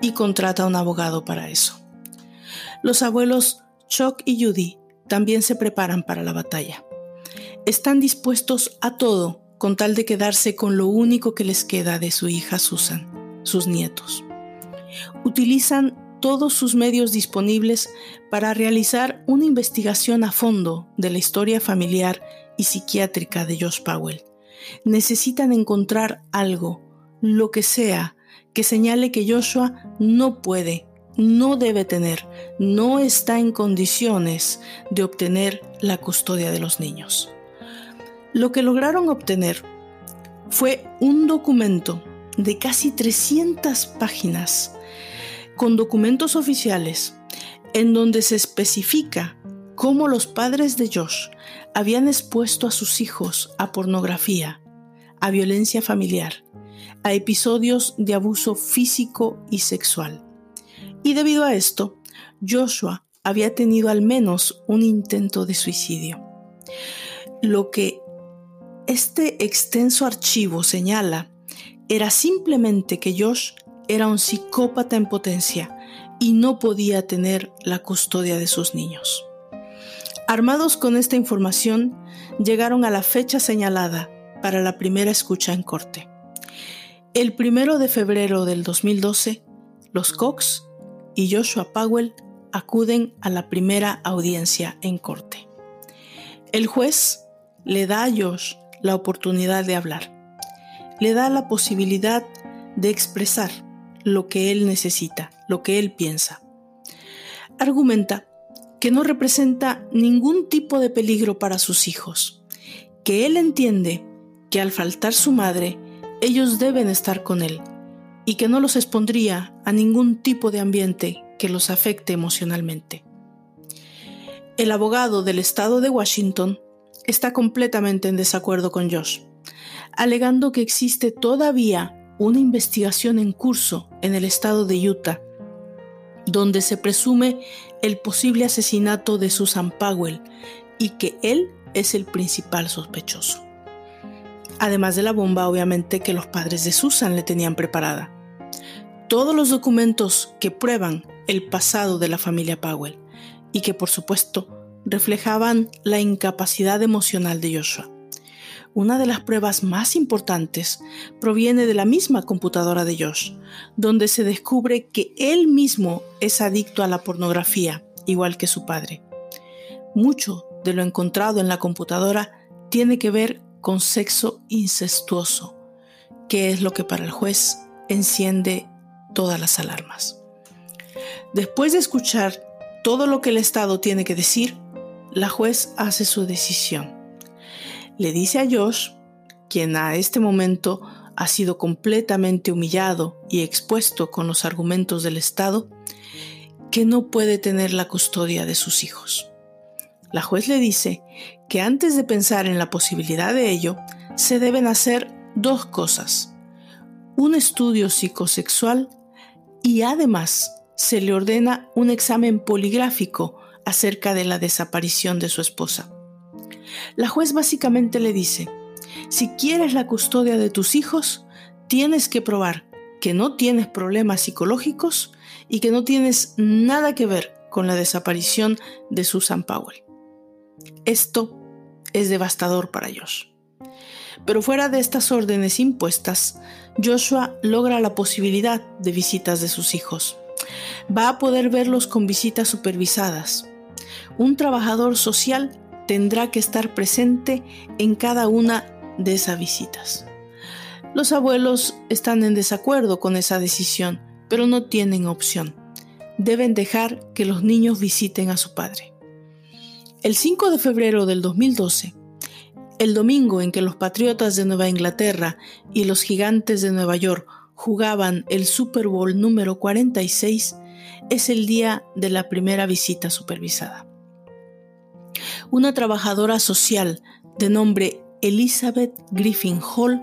y contrata a un abogado para eso. Los abuelos Chuck y Judy también se preparan para la batalla. Están dispuestos a todo con tal de quedarse con lo único que les queda de su hija Susan, sus nietos. Utilizan todos sus medios disponibles para realizar una investigación a fondo de la historia familiar y psiquiátrica de Josh Powell. Necesitan encontrar algo, lo que sea, que señale que Joshua no puede, no debe tener, no está en condiciones de obtener la custodia de los niños. Lo que lograron obtener fue un documento de casi 300 páginas con documentos oficiales en donde se especifica cómo los padres de Josh habían expuesto a sus hijos a pornografía, a violencia familiar, a episodios de abuso físico y sexual. Y debido a esto, Joshua había tenido al menos un intento de suicidio. Lo que este extenso archivo señala era simplemente que Josh era un psicópata en potencia y no podía tener la custodia de sus niños. Armados con esta información, llegaron a la fecha señalada para la primera escucha en corte. El primero de febrero del 2012, los Cox y Joshua Powell acuden a la primera audiencia en corte. El juez le da a Josh la oportunidad de hablar. Le da la posibilidad de expresar lo que él necesita, lo que él piensa. Argumenta que no representa ningún tipo de peligro para sus hijos, que él entiende que al faltar su madre, ellos deben estar con él y que no los expondría a ningún tipo de ambiente que los afecte emocionalmente. El abogado del estado de Washington está completamente en desacuerdo con Josh, alegando que existe todavía una investigación en curso en el estado de Utah, donde se presume el posible asesinato de Susan Powell y que él es el principal sospechoso. Además de la bomba, obviamente, que los padres de Susan le tenían preparada. Todos los documentos que prueban el pasado de la familia Powell y que por supuesto reflejaban la incapacidad emocional de Joshua. Una de las pruebas más importantes proviene de la misma computadora de Josh, donde se descubre que él mismo es adicto a la pornografía, igual que su padre. Mucho de lo encontrado en la computadora tiene que ver con sexo incestuoso, que es lo que para el juez enciende todas las alarmas. Después de escuchar todo lo que el Estado tiene que decir, la juez hace su decisión. Le dice a Josh, quien a este momento ha sido completamente humillado y expuesto con los argumentos del Estado, que no puede tener la custodia de sus hijos. La juez le dice que antes de pensar en la posibilidad de ello, se deben hacer dos cosas. Un estudio psicosexual y además se le ordena un examen poligráfico acerca de la desaparición de su esposa. La juez básicamente le dice, si quieres la custodia de tus hijos, tienes que probar que no tienes problemas psicológicos y que no tienes nada que ver con la desaparición de Susan Powell. Esto es devastador para Josh. Pero fuera de estas órdenes impuestas, Joshua logra la posibilidad de visitas de sus hijos. Va a poder verlos con visitas supervisadas, Un trabajador social tendrá que estar presente en cada una de esas visitas. Los abuelos están en desacuerdo con esa decisión, pero no tienen opción. Deben dejar que los niños visiten a su padre. El 5 de febrero del 2012, el domingo en que los Patriotas de Nueva Inglaterra y los Gigantes de Nueva York jugaban el Super Bowl número 46, es el día de la primera visita supervisada. Una trabajadora social de nombre Elizabeth Griffin Hall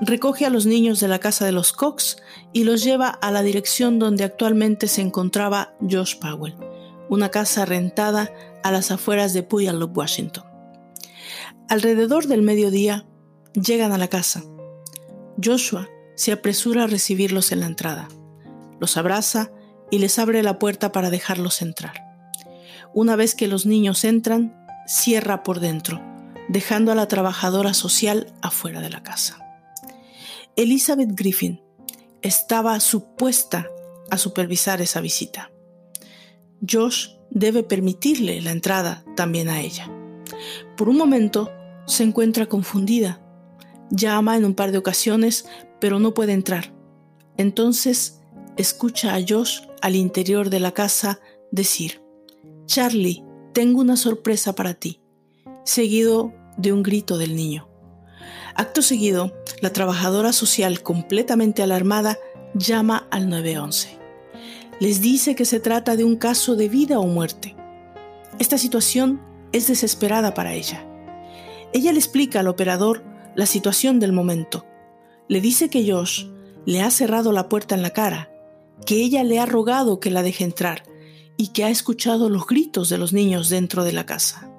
recoge a los niños de la casa de los Cox y los lleva a la dirección donde actualmente se encontraba Josh Powell, una casa rentada a las afueras de Puyallup, Washington. Alrededor del mediodía llegan a la casa. Joshua se apresura a recibirlos en la entrada. Los abraza y les abre la puerta para dejarlos entrar. Una vez que los niños entran, cierra por dentro, dejando a la trabajadora social afuera de la casa. Elizabeth Griffin estaba supuesta a supervisar esa visita. Josh debe permitirle la entrada también a ella. Por un momento se encuentra confundida. Llama en un par de ocasiones, pero no puede entrar. Entonces escucha a Josh al interior de la casa decir, Charlie, tengo una sorpresa para ti, seguido de un grito del niño. Acto seguido, la trabajadora social, completamente alarmada, llama al 911. Les dice que se trata de un caso de vida o muerte. Esta situación es desesperada para ella. Ella le explica al operador la situación del momento. Le dice que Josh le ha cerrado la puerta en la cara, que ella le ha rogado que la deje entrar y que ha escuchado los gritos de los niños dentro de la casa.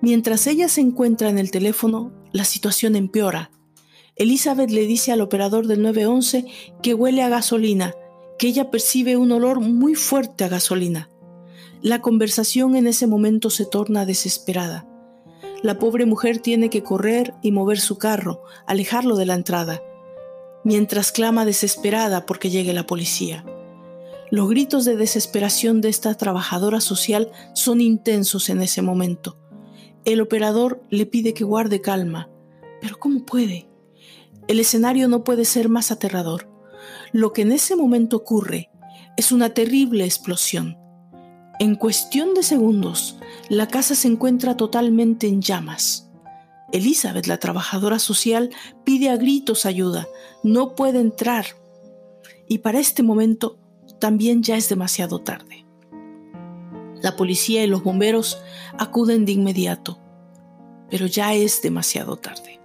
Mientras ella se encuentra en el teléfono, la situación empeora. Elizabeth le dice al operador del 911 que huele a gasolina, que ella percibe un olor muy fuerte a gasolina. La conversación en ese momento se torna desesperada. La pobre mujer tiene que correr y mover su carro, alejarlo de la entrada, mientras clama desesperada porque llegue la policía. Los gritos de desesperación de esta trabajadora social son intensos en ese momento. El operador le pide que guarde calma, pero ¿cómo puede? El escenario no puede ser más aterrador. Lo que en ese momento ocurre es una terrible explosión. En cuestión de segundos, la casa se encuentra totalmente en llamas. Elizabeth, la trabajadora social, pide a gritos ayuda. No puede entrar. Y para este momento también ya es demasiado tarde. La policía y los bomberos acuden de inmediato, pero ya es demasiado tarde.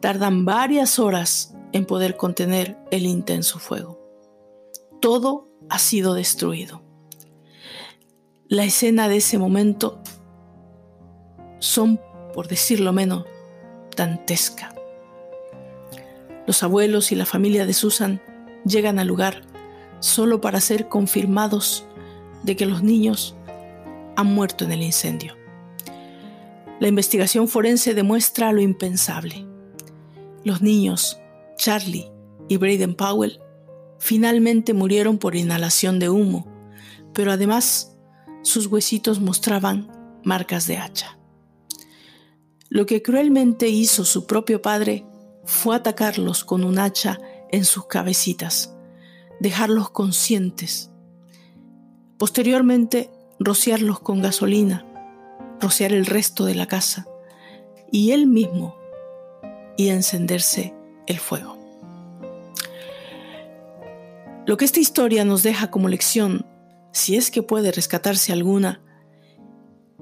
Tardan varias horas en poder contener el intenso fuego. Todo ha sido destruido. La escena de ese momento son, por decirlo menos, dantesca. Los abuelos y la familia de Susan llegan al lugar solo para ser confirmados de que los niños han muerto en el incendio. La investigación forense demuestra lo impensable. Los niños, Charlie y Braden Powell, finalmente murieron por inhalación de humo, pero además sus huesitos mostraban marcas de hacha. Lo que cruelmente hizo su propio padre fue atacarlos con un hacha en sus cabecitas, dejarlos conscientes Posteriormente, rociarlos con gasolina, rociar el resto de la casa y él mismo y encenderse el fuego. Lo que esta historia nos deja como lección, si es que puede rescatarse alguna,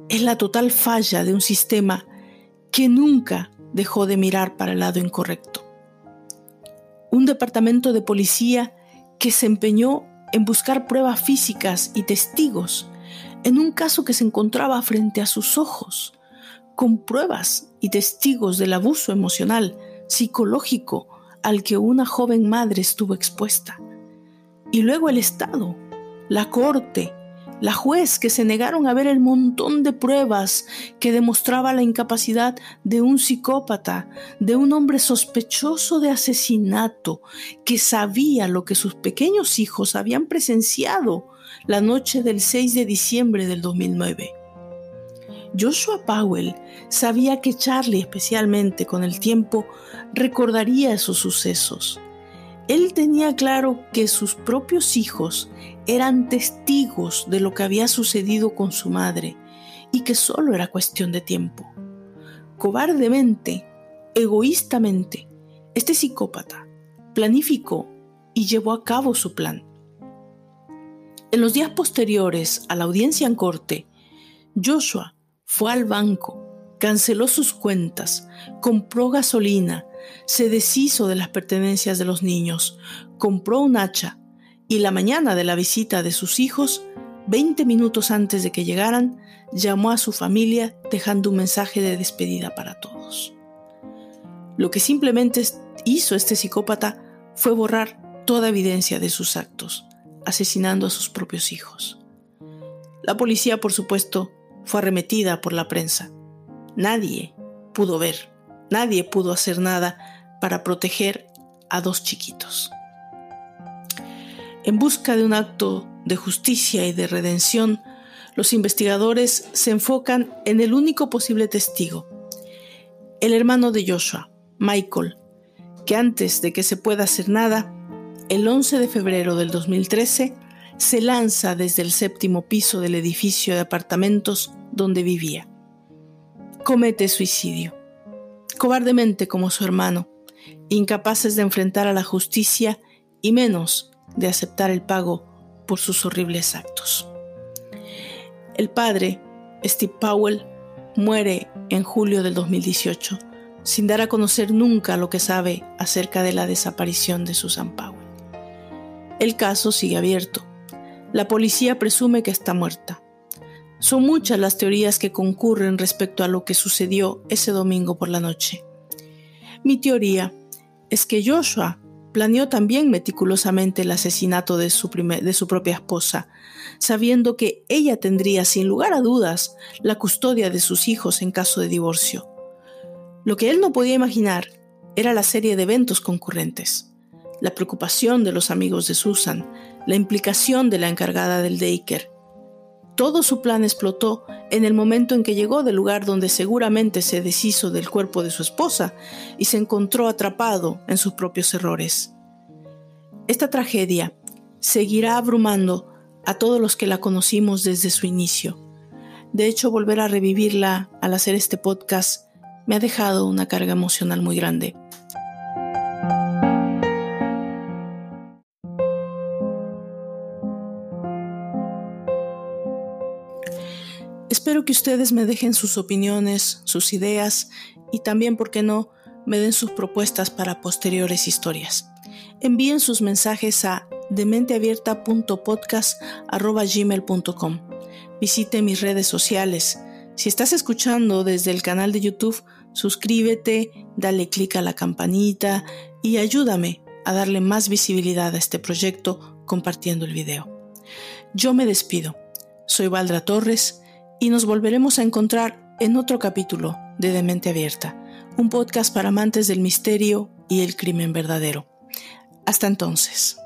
es la total falla de un sistema que nunca dejó de mirar para el lado incorrecto. Un departamento de policía que se empeñó en buscar pruebas físicas y testigos en un caso que se encontraba frente a sus ojos, con pruebas y testigos del abuso emocional, psicológico al que una joven madre estuvo expuesta. Y luego el Estado, la Corte, la juez que se negaron a ver el montón de pruebas que demostraba la incapacidad de un psicópata, de un hombre sospechoso de asesinato, que sabía lo que sus pequeños hijos habían presenciado la noche del 6 de diciembre del 2009. Joshua Powell sabía que Charlie especialmente con el tiempo recordaría esos sucesos él tenía claro que sus propios hijos eran testigos de lo que había sucedido con su madre y que solo era cuestión de tiempo. Cobardemente, egoístamente, este psicópata planificó y llevó a cabo su plan. En los días posteriores a la audiencia en corte, Joshua fue al banco, canceló sus cuentas, compró gasolina se deshizo de las pertenencias de los niños, compró un hacha y la mañana de la visita de sus hijos, 20 minutos antes de que llegaran, llamó a su familia dejando un mensaje de despedida para todos. Lo que simplemente hizo este psicópata fue borrar toda evidencia de sus actos, asesinando a sus propios hijos. La policía, por supuesto, fue arremetida por la prensa. Nadie pudo ver Nadie pudo hacer nada para proteger a dos chiquitos. En busca de un acto de justicia y de redención, los investigadores se enfocan en el único posible testigo, el hermano de Joshua, Michael, que antes de que se pueda hacer nada, el 11 de febrero del 2013, se lanza desde el séptimo piso del edificio de apartamentos donde vivía. Comete suicidio cobardemente como su hermano, incapaces de enfrentar a la justicia y menos de aceptar el pago por sus horribles actos. El padre, Steve Powell, muere en julio del 2018, sin dar a conocer nunca lo que sabe acerca de la desaparición de Susan Powell. El caso sigue abierto. La policía presume que está muerta. Son muchas las teorías que concurren respecto a lo que sucedió ese domingo por la noche. Mi teoría es que Joshua planeó también meticulosamente el asesinato de su, propia esposa, sabiendo que ella tendría sin lugar a dudas la custodia de sus hijos en caso de divorcio. Lo que él no podía imaginar era la serie de eventos concurrentes, la preocupación de los amigos de Susan, la implicación de la encargada del daycare, todo su plan explotó en el momento en que llegó del lugar donde seguramente se deshizo del cuerpo de su esposa y se encontró atrapado en sus propios errores. Esta tragedia seguirá abrumando a todos los que la conocimos desde su inicio. De hecho, volver a revivirla al hacer este podcast me ha dejado una carga emocional muy grande. Espero que ustedes me dejen sus opiniones, sus ideas y también, ¿por qué no?, me den sus propuestas para posteriores historias. Envíen sus mensajes a dementeabierta.podcast.gmail.com. Visite mis redes sociales. Si estás escuchando desde el canal de YouTube, suscríbete, dale clic a la campanita y ayúdame a darle más visibilidad a este proyecto compartiendo el video. Yo me despido. Soy Valdra Torres y nos volveremos a encontrar en otro capítulo de Demente Abierta, un podcast para amantes del misterio y el crimen verdadero. Hasta entonces.